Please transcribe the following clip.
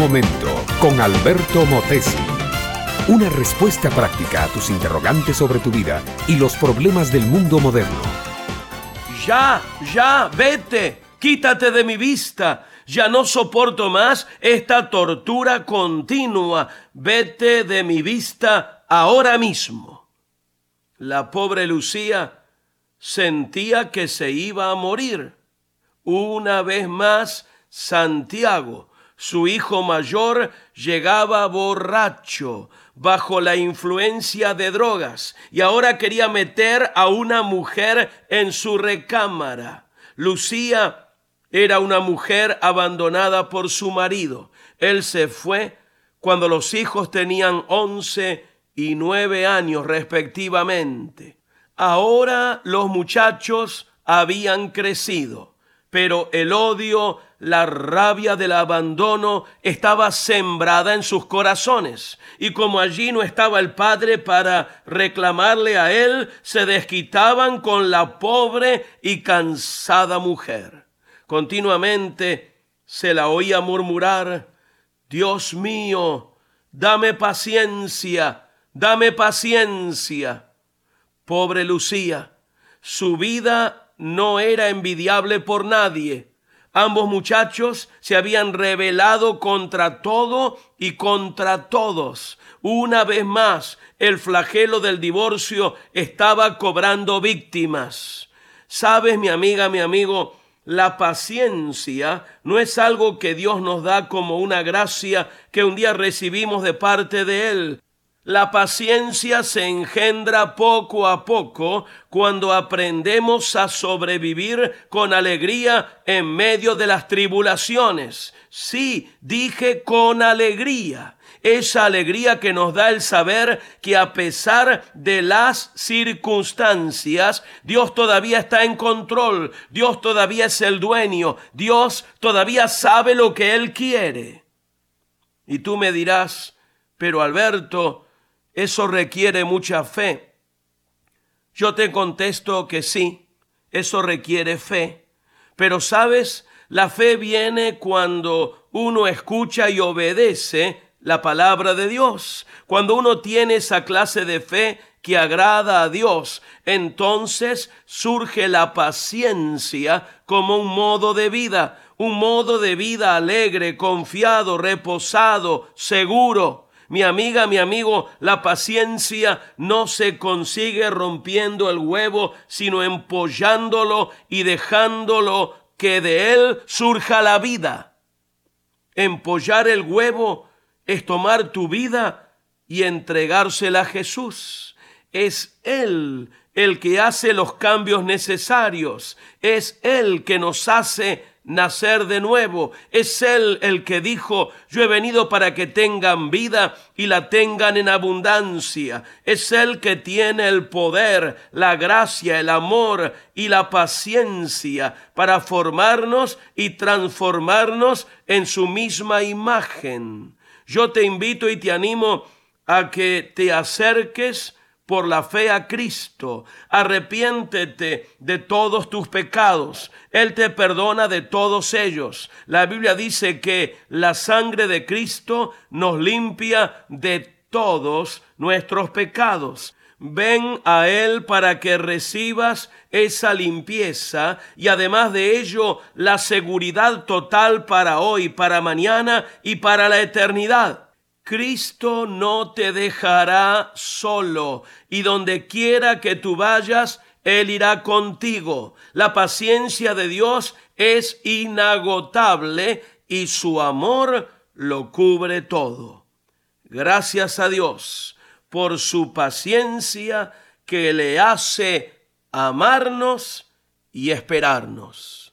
momento con Alberto Motesi. Una respuesta práctica a tus interrogantes sobre tu vida y los problemas del mundo moderno. Ya, ya, vete, quítate de mi vista. Ya no soporto más esta tortura continua. Vete de mi vista ahora mismo. La pobre Lucía sentía que se iba a morir. Una vez más, Santiago, su hijo mayor, llegaba borracho, bajo la influencia de drogas, y ahora quería meter a una mujer en su recámara. Lucía era una mujer abandonada por su marido. Él se fue cuando los hijos tenían once y nueve años respectivamente. Ahora los muchachos habían crecido, pero el odio la rabia del abandono estaba sembrada en sus corazones, y como allí no estaba el padre para reclamarle a él, se desquitaban con la pobre y cansada mujer. Continuamente se la oía murmurar, Dios mío, dame paciencia, dame paciencia. Pobre Lucía, su vida no era envidiable por nadie Ambos muchachos se habían rebelado contra todo y contra todos. Una vez más, el flagelo del divorcio estaba cobrando víctimas. Sabes, mi amiga, mi amigo, la paciencia no es algo que Dios nos da como una gracia que un día recibimos de parte de Él. La paciencia se engendra poco a poco cuando aprendemos a sobrevivir con alegría en medio de las tribulaciones. Sí, dije con alegría. Esa alegría que nos da el saber que a pesar de las circunstancias, Dios todavía está en control, Dios todavía es el dueño, Dios todavía sabe lo que Él quiere. Y tú me dirás, pero Alberto, eso requiere mucha fe. Yo te contesto que sí, eso requiere fe. Pero sabes, la fe viene cuando uno escucha y obedece la palabra de Dios. Cuando uno tiene esa clase de fe que agrada a Dios, entonces surge la paciencia como un modo de vida, un modo de vida alegre, confiado, reposado, seguro. Mi amiga, mi amigo, la paciencia no se consigue rompiendo el huevo, sino empollándolo y dejándolo que de él surja la vida. Empollar el huevo es tomar tu vida y entregársela a Jesús. Es Él el que hace los cambios necesarios. Es Él que nos hace nacer de nuevo. Es Él el que dijo, yo he venido para que tengan vida y la tengan en abundancia. Es Él que tiene el poder, la gracia, el amor y la paciencia para formarnos y transformarnos en su misma imagen. Yo te invito y te animo a que te acerques por la fe a Cristo. Arrepiéntete de todos tus pecados. Él te perdona de todos ellos. La Biblia dice que la sangre de Cristo nos limpia de todos nuestros pecados. Ven a Él para que recibas esa limpieza y además de ello la seguridad total para hoy, para mañana y para la eternidad. Cristo no te dejará solo y donde quiera que tú vayas, Él irá contigo. La paciencia de Dios es inagotable y su amor lo cubre todo. Gracias a Dios por su paciencia que le hace amarnos y esperarnos.